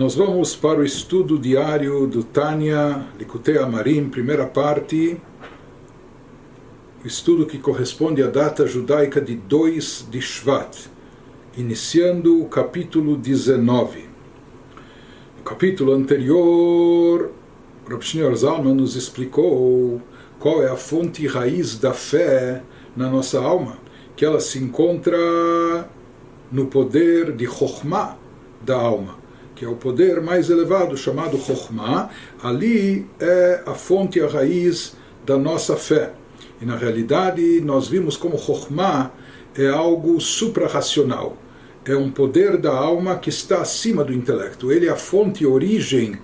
Nós vamos para o estudo diário do Tânia Likutei Amarim, primeira parte, o estudo que corresponde à data judaica de 2 de Shvat, iniciando o capítulo 19. No capítulo anterior, Rav Shneur Zalman nos explicou qual é a fonte raiz da fé na nossa alma, que ela se encontra no poder de Chokhmah da alma que é o poder mais elevado, chamado Chokhmah, ali é a fonte a raiz da nossa fé. E na realidade, nós vimos como Chokhmah é algo suprarracional. É um poder da alma que está acima do intelecto. Ele é a fonte e origem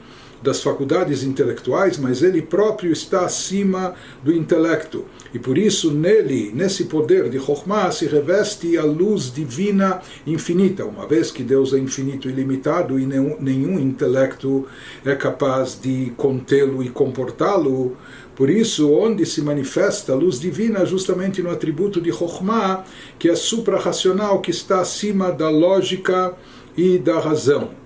das faculdades intelectuais, mas ele próprio está acima do intelecto. E por isso, nele, nesse poder de Chokhmah, se reveste a luz divina infinita, uma vez que Deus é infinito e ilimitado e nenhum, nenhum intelecto é capaz de contê-lo e comportá-lo. Por isso, onde se manifesta a luz divina, justamente no atributo de Chokhmah, que é suprarracional, que está acima da lógica e da razão.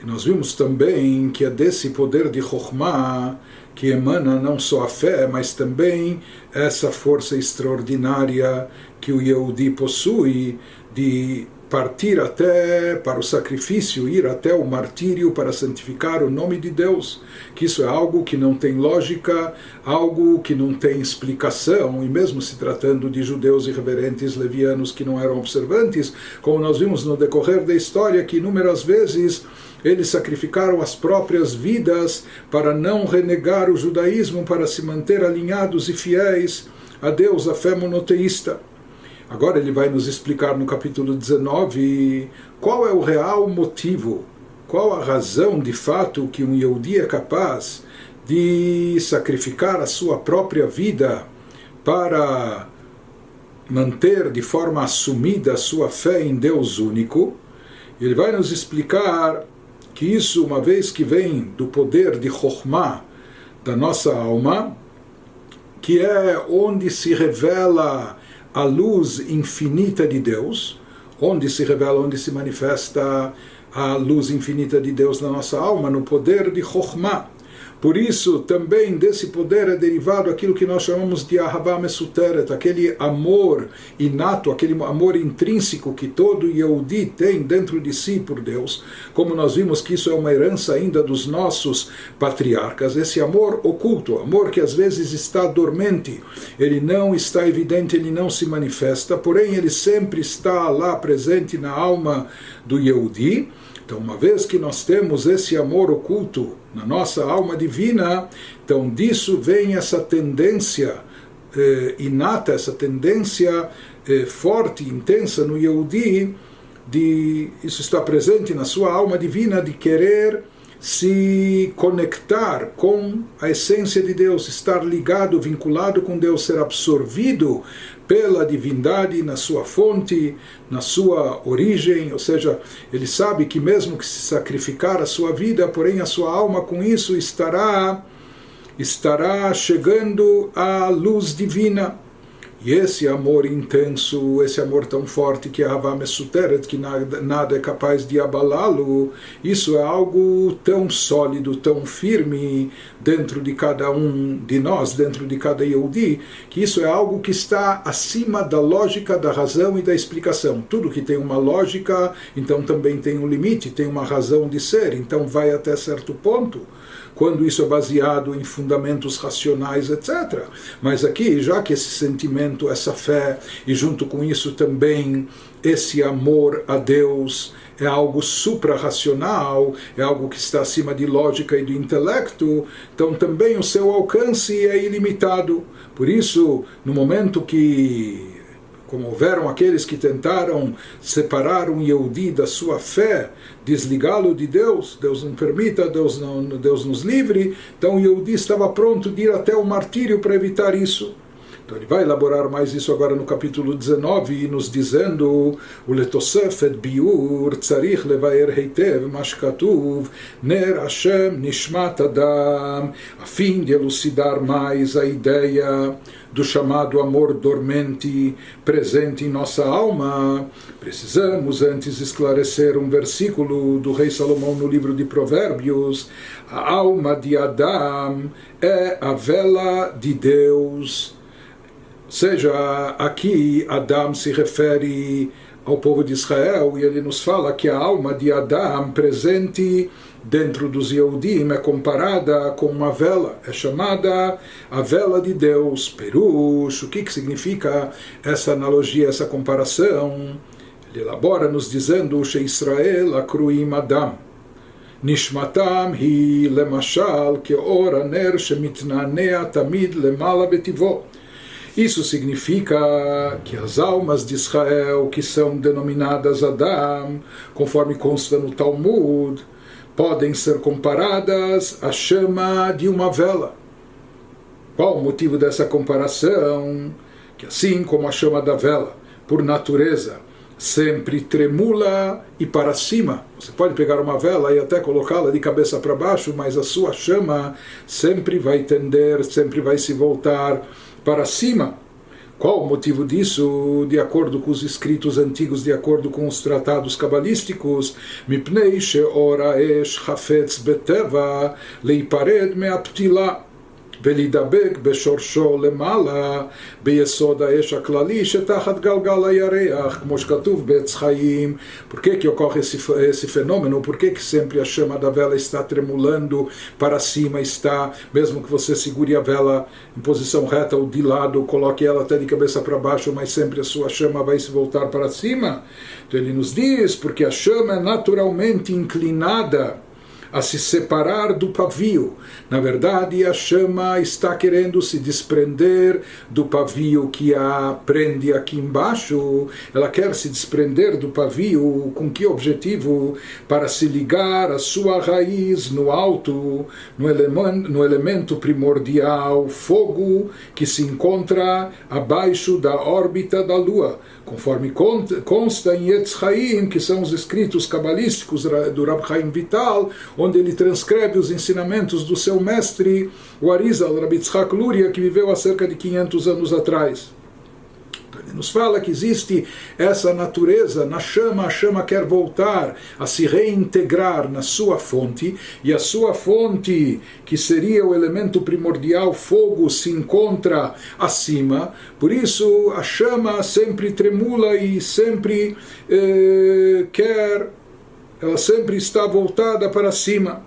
E nós vimos também que é desse poder de Chokhmah que emana não só a fé, mas também essa força extraordinária que o Yehudi possui de partir até para o sacrifício, ir até o martírio para santificar o nome de Deus, que isso é algo que não tem lógica, algo que não tem explicação, e mesmo se tratando de judeus irreverentes levianos que não eram observantes, como nós vimos no decorrer da história que inúmeras vezes eles sacrificaram as próprias vidas para não renegar o judaísmo, para se manter alinhados e fiéis a Deus, a fé monoteísta. Agora ele vai nos explicar no capítulo 19 qual é o real motivo, qual a razão de fato que um Yehudi é capaz de sacrificar a sua própria vida para manter de forma assumida a sua fé em Deus único. Ele vai nos explicar que isso, uma vez que vem do poder de Chokhmah, da nossa alma, que é onde se revela a luz infinita de Deus, onde se revela, onde se manifesta a luz infinita de Deus na nossa alma, no poder de Chokhmah. Por isso, também desse poder é derivado aquilo que nós chamamos de Ahavá Mesuteret, aquele amor inato, aquele amor intrínseco que todo Yehudi tem dentro de si por Deus. Como nós vimos que isso é uma herança ainda dos nossos patriarcas, esse amor oculto, amor que às vezes está dormente, ele não está evidente, ele não se manifesta, porém ele sempre está lá presente na alma do Yehudi. Então, uma vez que nós temos esse amor oculto na nossa alma divina, então disso vem essa tendência eh, inata, essa tendência eh, forte, intensa no Yehudi, de isso está presente na sua alma divina de querer se conectar com a essência de Deus, estar ligado, vinculado com Deus, ser absorvido pela divindade na sua fonte, na sua origem, ou seja, ele sabe que mesmo que se sacrificar a sua vida, porém a sua alma com isso estará estará chegando à luz divina. E esse amor intenso, esse amor tão forte que é Mesuteret, que nada, nada é capaz de abalá-lo, isso é algo tão sólido, tão firme dentro de cada um de nós, dentro de cada Yehudi, que isso é algo que está acima da lógica, da razão e da explicação. Tudo que tem uma lógica, então também tem um limite, tem uma razão de ser, então vai até certo ponto quando isso é baseado em fundamentos racionais, etc. Mas aqui, já que esse sentimento, essa fé, e junto com isso também esse amor a Deus, é algo suprarracional, é algo que está acima de lógica e do intelecto, então também o seu alcance é ilimitado. Por isso, no momento que como houveram aqueles que tentaram separar um Yehudi da sua fé, desligá-lo de Deus, Deus não permita, Deus, não, Deus nos livre, então o Yehudi estava pronto de ir até o martírio para evitar isso. Então ele vai elaborar mais isso agora no capítulo 19, nos dizendo o letosefet biur tzarich levaer heitev mashkatuv ner Hashem nishmat adam a fim de elucidar mais a ideia do chamado amor dormente presente em nossa alma, precisamos antes esclarecer um versículo do rei Salomão no livro de Provérbios. A alma de Adão é a vela de Deus ou seja, aqui Adão se refere ao povo de Israel e ele nos fala que a alma de Adão presente dentro dos Yehudim é comparada com uma vela, é chamada a vela de Deus, Perush. O que, que significa essa analogia, essa comparação? Ele elabora nos dizendo: Israel akruim Adam. נשמתם היא למשל כאור הנר שמתנענע תמיד למעלה בטבעו. Isso significa que as almas de Israel, que são denominadas Adam, conforme consta no Talmud, podem ser comparadas à chama de uma vela. Qual o motivo dessa comparação? Que assim como a chama da vela, por natureza, sempre tremula e para cima. Você pode pegar uma vela e até colocá-la de cabeça para baixo, mas a sua chama sempre vai tender, sempre vai se voltar para cima. Qual o motivo disso? De acordo com os escritos antigos, de acordo com os tratados cabalísticos, Mipnei she'ora esh hafetz beteva leipared me'aptilah ולהידבק בשורשו למעלה ביסוד האש הכללי שתחת גלגל הירח, כמו שכתוב בעץ חיים. Por que, que ocorre esse, esse fenômeno? Por que, que sempre a chama da vela está tremulando para cima, está, mesmo que você segure a vela em posição reta ou de lado, coloque ela até de cabeça para baixo, mas sempre a sua chama vai se voltar para cima? Então ele nos diz, porque a chama é naturalmente inclinada a se separar do pavio. Na verdade, a chama está querendo se desprender do pavio que a prende aqui embaixo. Ela quer se desprender do pavio com que objetivo? Para se ligar a sua raiz no alto, no no elemento primordial, fogo, que se encontra abaixo da órbita da Lua conforme consta em Etz Haim, que são os escritos cabalísticos do Rab Chaim Vital, onde ele transcreve os ensinamentos do seu mestre, o Arizal, Rabbi Tzchak Luria, que viveu há cerca de 500 anos atrás. Nos fala que existe essa natureza na chama, a chama quer voltar a se reintegrar na sua fonte, e a sua fonte, que seria o elemento primordial, fogo, se encontra acima. Por isso a chama sempre tremula e sempre eh, quer, ela sempre está voltada para cima.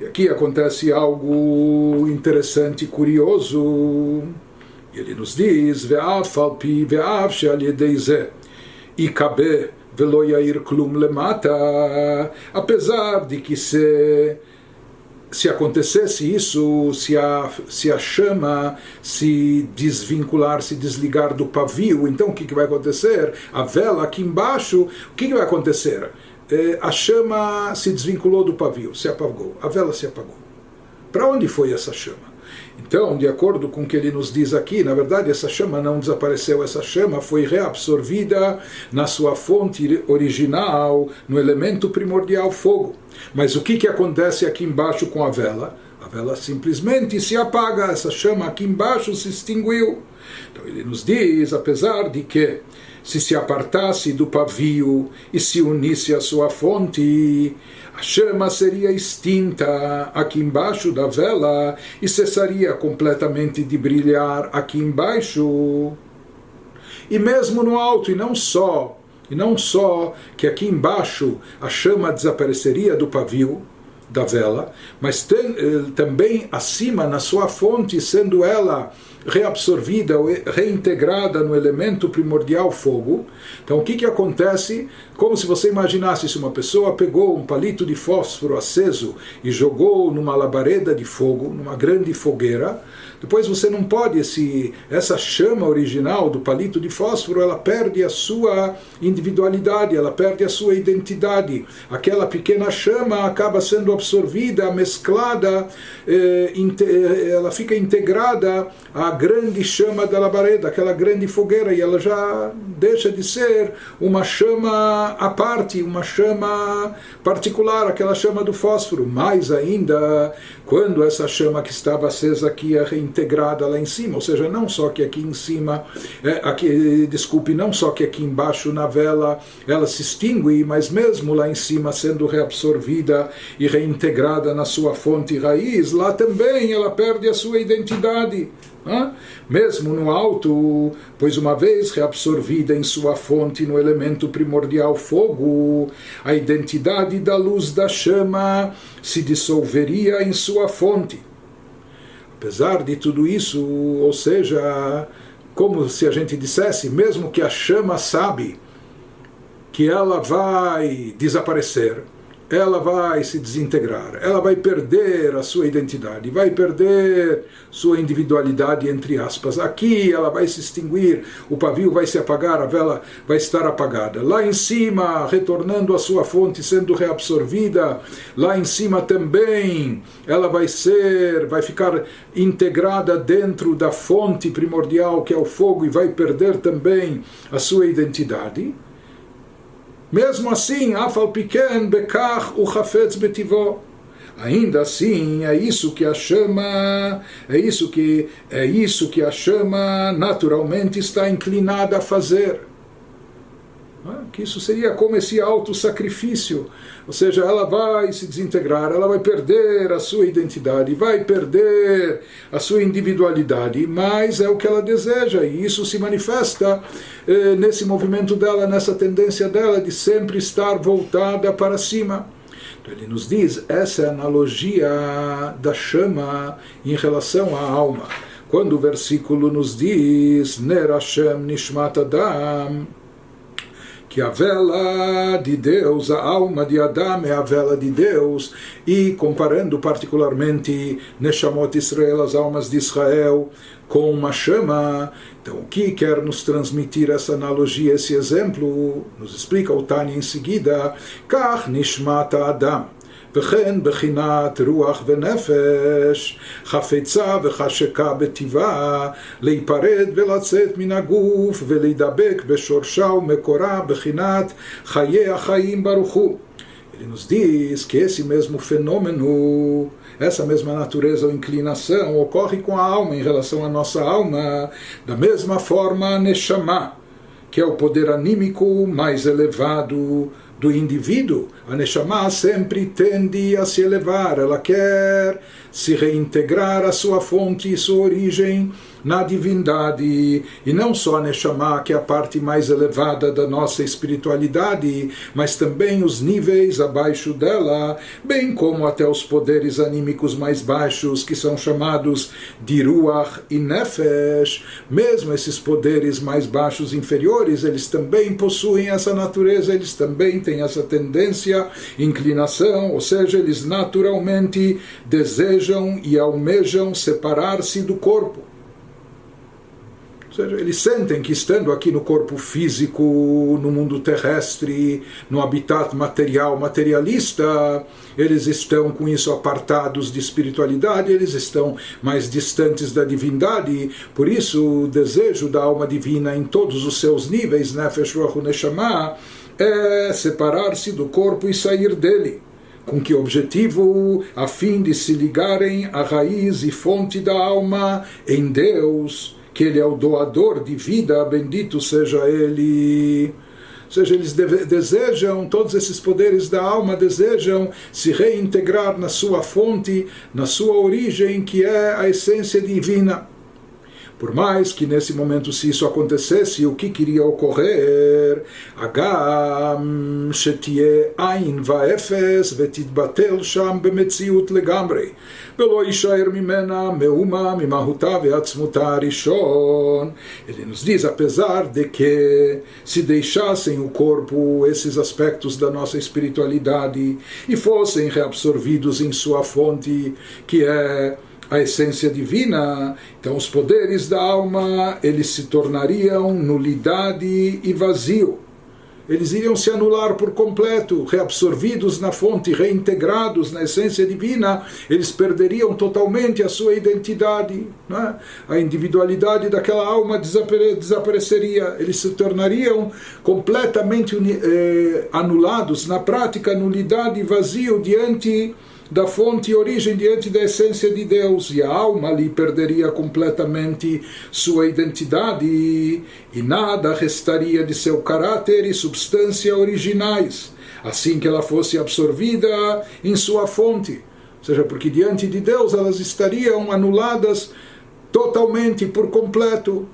E aqui acontece algo interessante, curioso. E ele nos diz: Ve'af alpi, ve'af she'al ikabe velo yair klum lemata. Apesar de que se se acontecesse isso, se a, se a chama se desvincular, se desligar do pavio, então o que, que vai acontecer? A vela aqui embaixo, o que, que vai acontecer? É, a chama se desvinculou do pavio, se apagou, a vela se apagou. Para onde foi essa chama? Então, de acordo com o que ele nos diz aqui, na verdade essa chama não desapareceu, essa chama foi reabsorvida na sua fonte original, no elemento primordial fogo. Mas o que, que acontece aqui embaixo com a vela? A vela simplesmente se apaga, essa chama aqui embaixo se extinguiu. Então ele nos diz, apesar de que se se apartasse do pavio e se unisse à sua fonte, a chama seria extinta aqui embaixo da vela e cessaria completamente de brilhar aqui embaixo. E mesmo no alto, e não só, e não só que aqui embaixo a chama desapareceria do pavio, da vela, mas tem, eh, também acima na sua fonte, sendo ela reabsorvida ou reintegrada no elemento primordial fogo. Então o que, que acontece? Como se você imaginasse se uma pessoa pegou um palito de fósforo aceso e jogou numa labareda de fogo, numa grande fogueira, depois você não pode, esse, essa chama original do palito de fósforo, ela perde a sua individualidade, ela perde a sua identidade. Aquela pequena chama acaba sendo reabsorvida, mesclada, eh, eh, ela fica integrada à grande chama da labareda, aquela grande fogueira, e ela já deixa de ser uma chama à parte, uma chama particular, aquela chama do fósforo. Mais ainda, quando essa chama que estava acesa aqui é reintegrada lá em cima, ou seja, não só que aqui em cima, é, aqui, desculpe, não só que aqui embaixo na vela ela se extingue, mas mesmo lá em cima sendo reabsorvida e reintegrada na sua fonte raiz, lá também ela perde a sua identidade. Mesmo no alto, pois uma vez reabsorvida em sua fonte no elemento primordial fogo, a identidade da luz da chama se dissolveria em sua fonte. Apesar de tudo isso, ou seja, como se a gente dissesse, mesmo que a chama sabe que ela vai desaparecer, ela vai se desintegrar, ela vai perder a sua identidade, vai perder sua individualidade, entre aspas. Aqui ela vai se extinguir, o pavio vai se apagar, a vela vai estar apagada. Lá em cima, retornando à sua fonte, sendo reabsorvida, lá em cima também ela vai ser, vai ficar integrada dentro da fonte primordial que é o fogo e vai perder também a sua identidade. Mesmo assim, afal pequeno, bekach o chafetz betivó. Ainda assim, é isso que a chama, é isso que é isso que a chama naturalmente está inclinada a fazer. Que isso seria como esse auto-sacrifício ou seja, ela vai se desintegrar, ela vai perder a sua identidade, vai perder a sua individualidade, mas é o que ela deseja, e isso se manifesta eh, nesse movimento dela, nessa tendência dela de sempre estar voltada para cima. Então ele nos diz, essa é a analogia da chama em relação à alma. Quando o versículo nos diz, Ner Nishmat Adam, que a vela de Deus, a alma de Adão é a vela de Deus, e comparando particularmente Neshamot Israel, as almas de Israel, com uma chama. Então, o que quer nos transmitir essa analogia, esse exemplo? Nos explica o Tani em seguida: Kach Nishmat Adam. וכן בחינת רוח ונפש, חפצה וחשקה בטבעה, להיפרד ולצאת מן הגוף ולהידבק בשורשה ומקורה בחינת חיי החיים ברוך הוא. Ele nos diz que esse mesmo fenômeno, essa mesma natureza ou inclinação ocorre com a alma em relação à nossa alma, da mesma forma a Neshama, que é o poder anímico mais elevado do indivíduo, a Neshama sempre tende a se elevar, ela quer se reintegrar à sua fonte e sua origem na divindade, e não só a Neshama, que é a parte mais elevada da nossa espiritualidade, mas também os níveis abaixo dela, bem como até os poderes anímicos mais baixos, que são chamados de Ruach e Nefesh. Mesmo esses poderes mais baixos, inferiores, eles também possuem essa natureza, eles também têm essa tendência, inclinação, ou seja, eles naturalmente desejam e almejam separar-se do corpo. Ou seja, eles sentem que estando aqui no corpo físico, no mundo terrestre, no habitat material, materialista, eles estão com isso apartados de espiritualidade, eles estão mais distantes da divindade. Por isso, o desejo da alma divina em todos os seus níveis, Nefesh Ruach Neshama, é separar-se do corpo e sair dele. Com que objetivo? A fim de se ligarem à raiz e fonte da alma em Deus que Ele é o doador de vida, bendito seja Ele. Ou seja, eles desejam, todos esses poderes da alma desejam se reintegrar na sua fonte, na sua origem, que é a essência divina. Por mais que nesse momento, se isso acontecesse, o que queria ocorrer? Agam shetie ein vaefes vetitbatel sham bemetziut legamrei. ולא יישאר ממנה מאומה ממהותה ועצמותה הראשון. Ele nos diz, apesar de que se deixassem o corpo esses aspectos da nossa espiritualidade e fossem reabsorvidos em sua fonte, que é a essência divina, então os poderes da alma eles se tornariam nulidade e vazio. eles iriam se anular por completo, reabsorvidos na fonte, reintegrados na essência divina, eles perderiam totalmente a sua identidade, é? a individualidade daquela alma desapareceria, eles se tornariam completamente eh, anulados, na prática, nulidade e vazio diante da fonte e origem diante da essência de Deus, e a alma ali perderia completamente sua identidade e, nada restaria de seu caráter e substância originais, assim que ela fosse absorvida em sua fonte. Ou seja, porque diante de Deus elas estariam anuladas totalmente, por completo.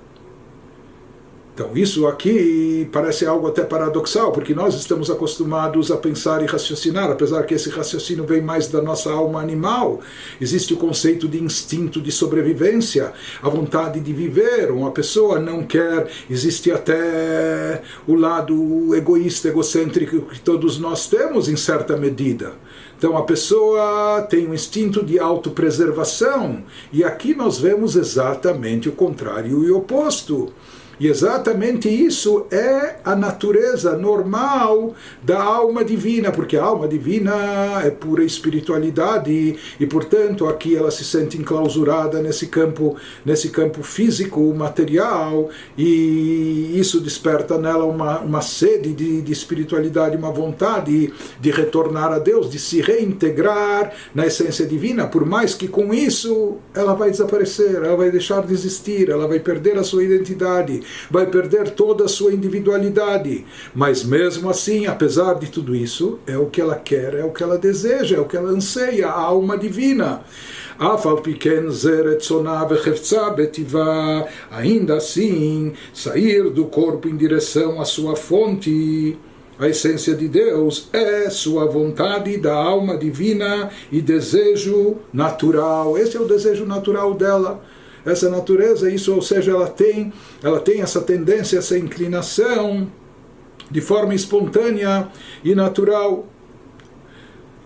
Então, isso aqui parece algo até paradoxal, porque nós estamos acostumados a pensar e raciocinar, apesar que esse raciocínio vem mais da nossa alma animal. Existe o conceito de instinto de sobrevivência, a vontade de viver. Uma pessoa não quer, existe até o lado egoísta, egocêntrico que todos nós temos em certa medida. Então a pessoa tem um instinto de autopreservação, e aqui nós vemos exatamente o contrário e o oposto. E exatamente isso é a natureza normal da alma divina, porque a alma divina é pura espiritualidade e, portanto, aqui ela se sente enclausurada nesse campo, nesse campo físico, material, e isso desperta nela uma, uma sede de, de espiritualidade, uma vontade de retornar a Deus, de se reintegrar na essência divina, por mais que com isso ela vai desaparecer, ela vai deixar de existir, ela vai perder a sua identidade vai perder toda a sua individualidade. Mas mesmo assim, apesar de tudo isso, é o que ela quer, é o que ela deseja, é o que ela anseia, a alma divina. ainda assim, sair do corpo em direção à sua fonte. A essência de Deus é sua vontade da alma divina e desejo natural. Esse é o desejo natural dela essa natureza, isso, ou seja, ela tem, ela tem essa tendência, essa inclinação de forma espontânea e natural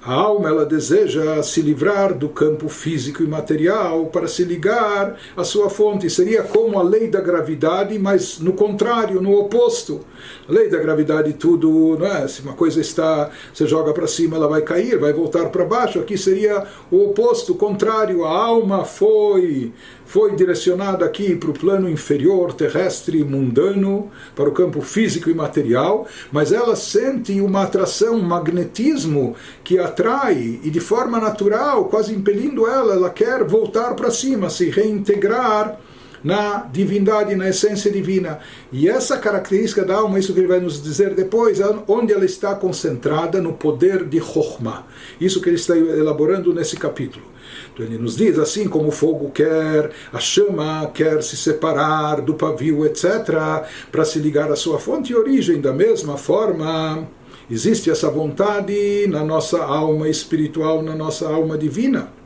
a alma ela deseja se livrar do campo físico e material para se ligar à sua fonte. Seria como a lei da gravidade, mas no contrário, no oposto. A lei da gravidade tudo, não é? Se uma coisa está, você joga para cima, ela vai cair, vai voltar para baixo. Aqui seria o oposto, o contrário. A alma foi foi direcionada aqui para o plano inferior, terrestre, mundano, para o campo físico e material, mas ela sente uma atração, um magnetismo que atrai e de forma natural, quase impelindo ela, ela quer voltar para cima, se reintegrar na divindade, na essência divina. E essa característica da alma, isso que ele vai nos dizer depois, é onde ela está concentrada no poder de Chokhmah. Isso que ele está elaborando nesse capítulo. Então ele nos diz, assim como o fogo quer, a chama quer se separar do pavio, etc., para se ligar à sua fonte e origem, da mesma forma, existe essa vontade na nossa alma espiritual, na nossa alma divina.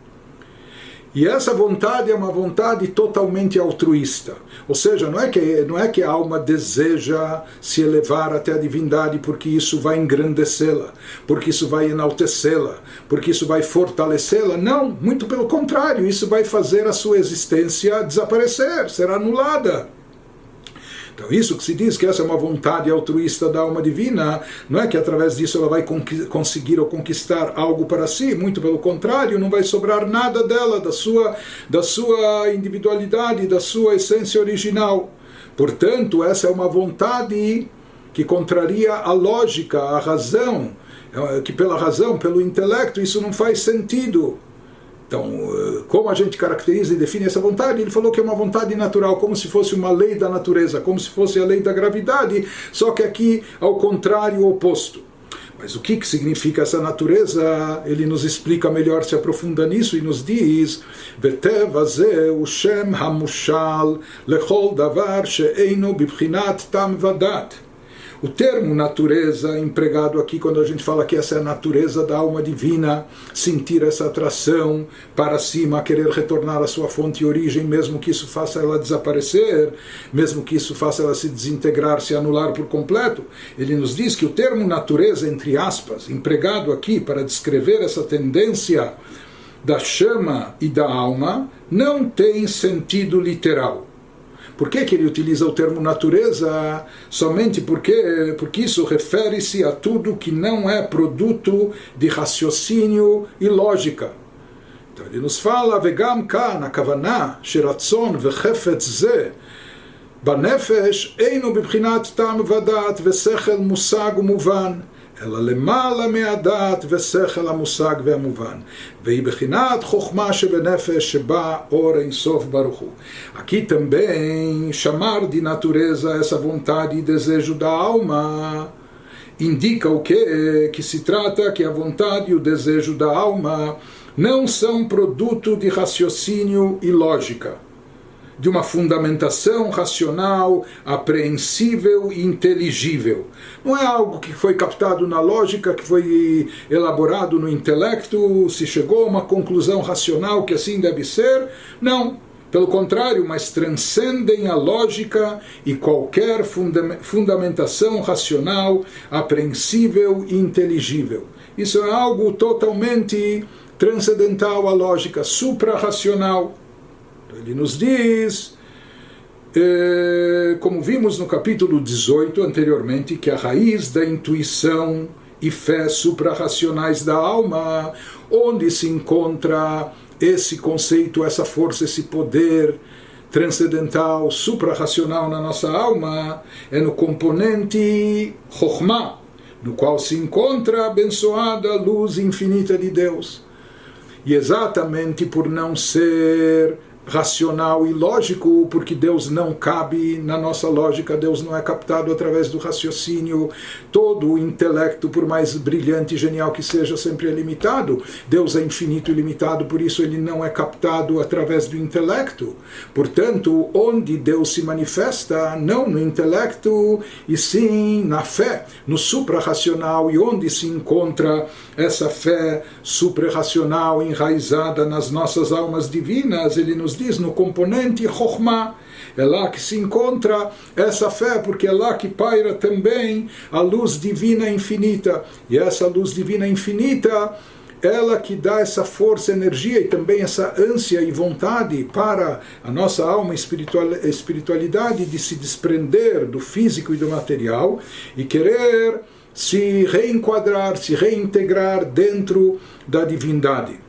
E essa vontade é uma vontade totalmente altruísta. Ou seja, não é que, não é que a alma deseja se elevar até a divindade porque isso vai engrandecê-la, porque isso vai enaltecê-la, porque isso vai fortalecê-la. Não, muito pelo contrário, isso vai fazer a sua existência desaparecer, ser anulada. Então, isso que se diz que essa é uma vontade altruísta da alma divina, não é que através disso ela vai conseguir ou conquistar algo para si, muito pelo contrário, não vai sobrar nada dela, da sua, da sua individualidade, da sua essência original. Portanto, essa é uma vontade que contraria a lógica, a razão, é, que pela razão, pelo intelecto, isso não faz sentido. Então, eh, como a gente caracteriza e define essa vontade? Ele falou que é uma vontade natural, como se fosse uma lei da natureza, como se fosse a lei da gravidade, só que aqui ao contrário, oposto. Mas o que, que significa essa natureza? Ele nos explica melhor, se aprofunda nisso e nos diz: Shem Hamushal Lechol Davar Bibchinat Tam Vadat. O termo natureza empregado aqui, quando a gente fala que essa é a natureza da alma divina, sentir essa atração para cima, querer retornar à sua fonte e origem, mesmo que isso faça ela desaparecer, mesmo que isso faça ela se desintegrar, se anular por completo, ele nos diz que o termo natureza, entre aspas, empregado aqui para descrever essa tendência da chama e da alma, não tem sentido literal Por que, que ele utiliza o termo natureza? Somente porque, porque isso refere-se a tudo que não é produto de raciocínio e lógica. Então ele nos fala, vegam כאן, הכוונה שרצון וחפץ זה בנפש אינו בבחינת טעם ודעת ושכל מושג ומובן. אלא למעלה מהדעת ושכל המושג והמובן, והיא בחינת חוכמה שבנפש שבה אור אינסוף ברוך הוא. Aqui também chamar de natureza essa vontade e desejo da alma indica o que? Que se trata que a vontade e o desejo da alma não são produto de raciocínio e lógica de uma fundamentação racional, apreensível e inteligível. Não é algo que foi captado na lógica, que foi elaborado no intelecto, se chegou a uma conclusão racional que assim deve ser. Não. Pelo contrário, mas transcendem a lógica e qualquer fundamentação racional, apreensível e inteligível. Isso é algo totalmente transcendental à lógica, suprarracional. Ele nos diz, eh, como vimos no capítulo 18 anteriormente, que a raiz da intuição e fé suprarracionais da alma, onde se encontra esse conceito, essa força, esse poder transcendental, suprarracional na nossa alma, é no componente Chokhmah, no qual se encontra a abençoada luz infinita de Deus. E exatamente por não ser racional e lógico, porque Deus não cabe na nossa lógica, Deus não é captado através do raciocínio. Todo o intelecto, por mais brilhante e genial que seja, sempre é limitado. Deus é infinito e limitado, por isso ele não é captado através do intelecto. Portanto, onde Deus se manifesta, não no intelecto, e sim na fé, no suprarracional, e onde se encontra essa fé suprarracional enraizada nas nossas almas divinas, ele nos diz no componente Chokhmah. É lá que se encontra essa fé, porque é lá que paira também a luz divina infinita. E essa luz divina infinita, ela que dá essa força, energia e também essa ânsia e vontade para a nossa alma espiritualidade de se desprender do físico e do material e querer se reenquadrar, se reintegrar dentro da divindade.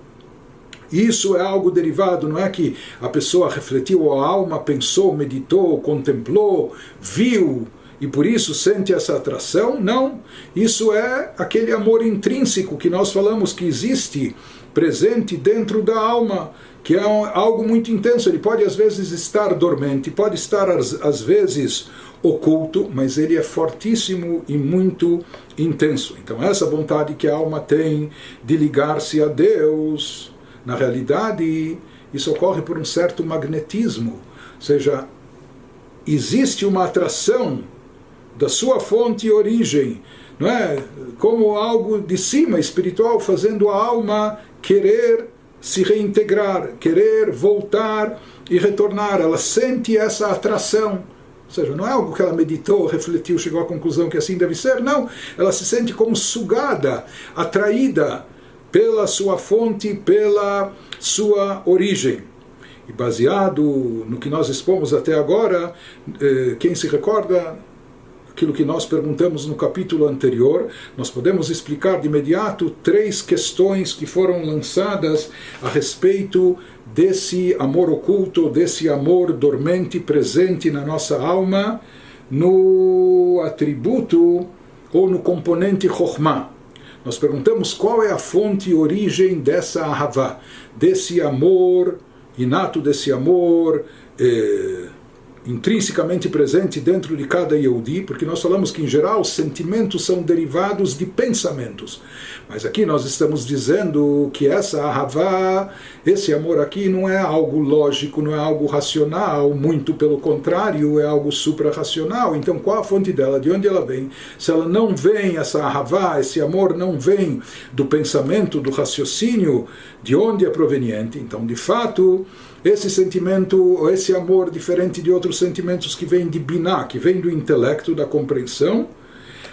Isso é algo derivado, não é que a pessoa refletiu, a alma pensou, meditou, contemplou, viu e por isso sente essa atração. Não. Isso é aquele amor intrínseco que nós falamos que existe presente dentro da alma, que é algo muito intenso. Ele pode às vezes estar dormente, pode estar às vezes oculto, mas ele é fortíssimo e muito intenso. Então, essa vontade que a alma tem de ligar-se a Deus na realidade, isso ocorre por um certo magnetismo, ou seja, existe uma atração da sua fonte e origem, não é? Como algo de cima espiritual, fazendo a alma querer se reintegrar, querer voltar e retornar. Ela sente essa atração. Ou seja, não é algo que ela meditou, refletiu, chegou à conclusão que assim deve ser. Não. Ela se sente como sugada, atraída pela sua fonte, pela sua origem. E baseado no que nós expomos até agora, eh, quem se recorda aquilo que nós perguntamos no capítulo anterior, nós podemos explicar de imediato três questões que foram lançadas a respeito desse amor oculto, desse amor dormente presente na nossa alma, no atributo ou no componente Chokhmah. Nós perguntamos qual é a fonte e origem dessa ahavá, desse amor inato, desse amor eh, intrinsecamente presente dentro de cada Yehudi, porque nós falamos que, em geral, sentimentos são derivados de pensamentos. Mas aqui nós estamos dizendo que essa ahavá, esse amor aqui, não é algo lógico, não é algo racional, muito pelo contrário, é algo suprarracional. Então, qual a fonte dela? De onde ela vem? Se ela não vem, essa ahavá, esse amor não vem do pensamento, do raciocínio, de onde é proveniente? Então, de fato, esse sentimento, esse amor, diferente de outros sentimentos que vêm de Biná, que vem do intelecto, da compreensão,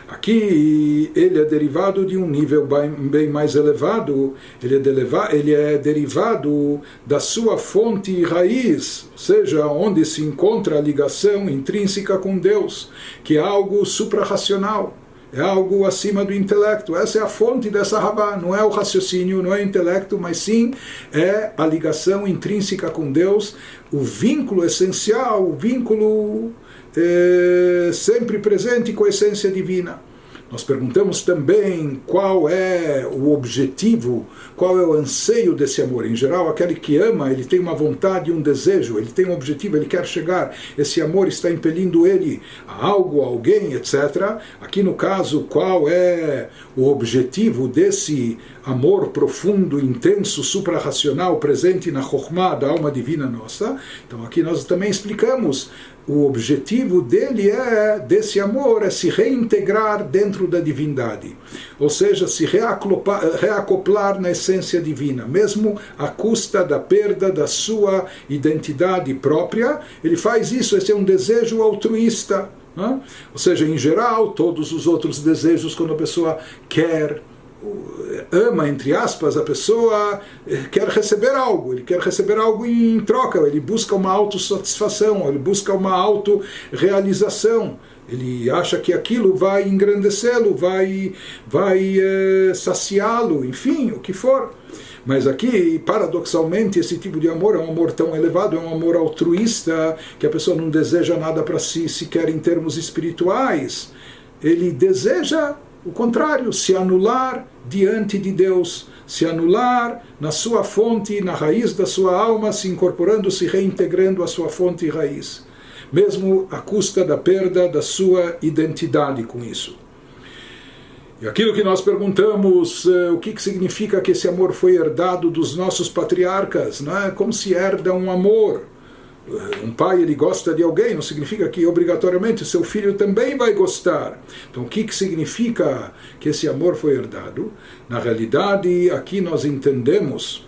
Aqui ele é derivado de um nível bem mais elevado, ele é, deleva, ele é derivado da sua fonte e raiz, ou seja, onde se encontra a ligação intrínseca com Deus, que é algo suprarracional é algo acima do intelecto. Essa é a fonte dessa rabá. Não é o raciocínio, não é o intelecto, mas sim é a ligação intrínseca com Deus, o vínculo essencial, o vínculo é, sempre presente com a essência divina. Nós perguntamos também qual é o objetivo, qual é o anseio desse amor. Em geral, aquele que ama, ele tem uma vontade, um desejo, ele tem um objetivo, ele quer chegar. Esse amor está impelindo ele a algo, a alguém, etc. Aqui no caso, qual é o objetivo desse amor profundo, intenso, suprarracional presente na Chokhmah da alma divina nossa? Então aqui nós também explicamos o objetivo dele é, desse amor, é se reintegrar dentro da divindade. Ou seja, se reacoplar na essência divina, mesmo à custa da perda da sua identidade própria. Ele faz isso, esse é um desejo altruísta. Né? Ou seja, em geral, todos os outros desejos, quando a pessoa quer ama, entre aspas, a pessoa eh, quer receber algo, ele quer receber algo em troca, ele busca uma autossatisfação, ele busca uma autorrealização. Ele acha que aquilo vai engrandecê-lo, vai, vai é, saciá-lo, enfim, o que for. Mas aqui, paradoxalmente, esse tipo de amor é um amor tão elevado, é um amor altruísta, que a pessoa não deseja nada para si, sequer em termos espirituais. Ele deseja o contrário, se anular diante de Deus, se anular na sua fonte, na raiz da sua alma, se incorporando, se reintegrando à sua fonte e raiz, mesmo à custa da perda da sua identidade com isso. E aquilo que nós perguntamos, eh, o que, que significa que esse amor foi herdado dos nossos patriarcas, não é? Como se herda um amor? Um pai ele gosta de alguém, não significa que obrigatoriamente seu filho também vai gostar. Então, o que, que significa que esse amor foi herdado? Na realidade, aqui nós entendemos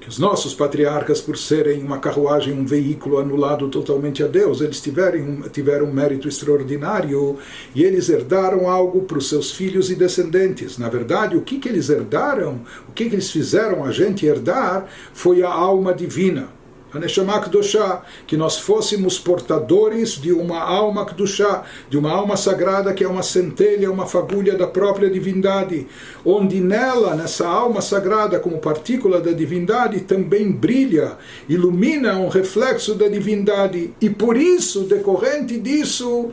que os nossos patriarcas, por serem uma carruagem, um veículo anulado totalmente a Deus, eles tiveram, tiveram um mérito extraordinário e eles herdaram algo para os seus filhos e descendentes. Na verdade, o que, que eles herdaram, o que, que eles fizeram a gente herdar, foi a alma divina. Haneshama Kedoshá, que nós fôssemos portadores de uma alma Kedoshá, de uma alma sagrada que é uma centelha, uma fagulha da própria divindade, onde nela, nessa alma sagrada, como partícula da divindade, também brilha, ilumina um reflexo da divindade, e por isso, decorrente disso,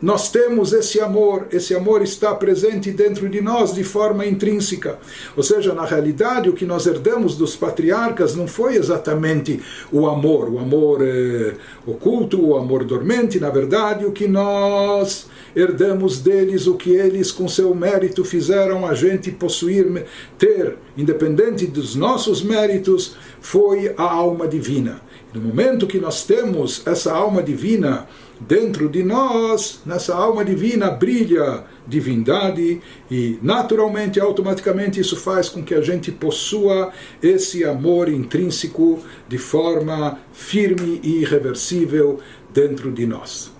nós temos esse amor, esse amor está presente dentro de nós de forma intrínseca. Ou seja, na realidade, o que nós herdamos dos patriarcas não foi exatamente o amor, o amor eh, oculto, o amor dormente, na verdade, o que nós herdamos deles, o que eles com seu mérito fizeram a gente possuir, ter, independente dos nossos méritos, foi a alma divina. No momento que nós temos essa alma divina, dentro de nós, nessa alma divina, brilha divindade e naturalmente, automaticamente, isso faz com que a gente possua esse amor intrínseco de forma firme e irreversível dentro de nós.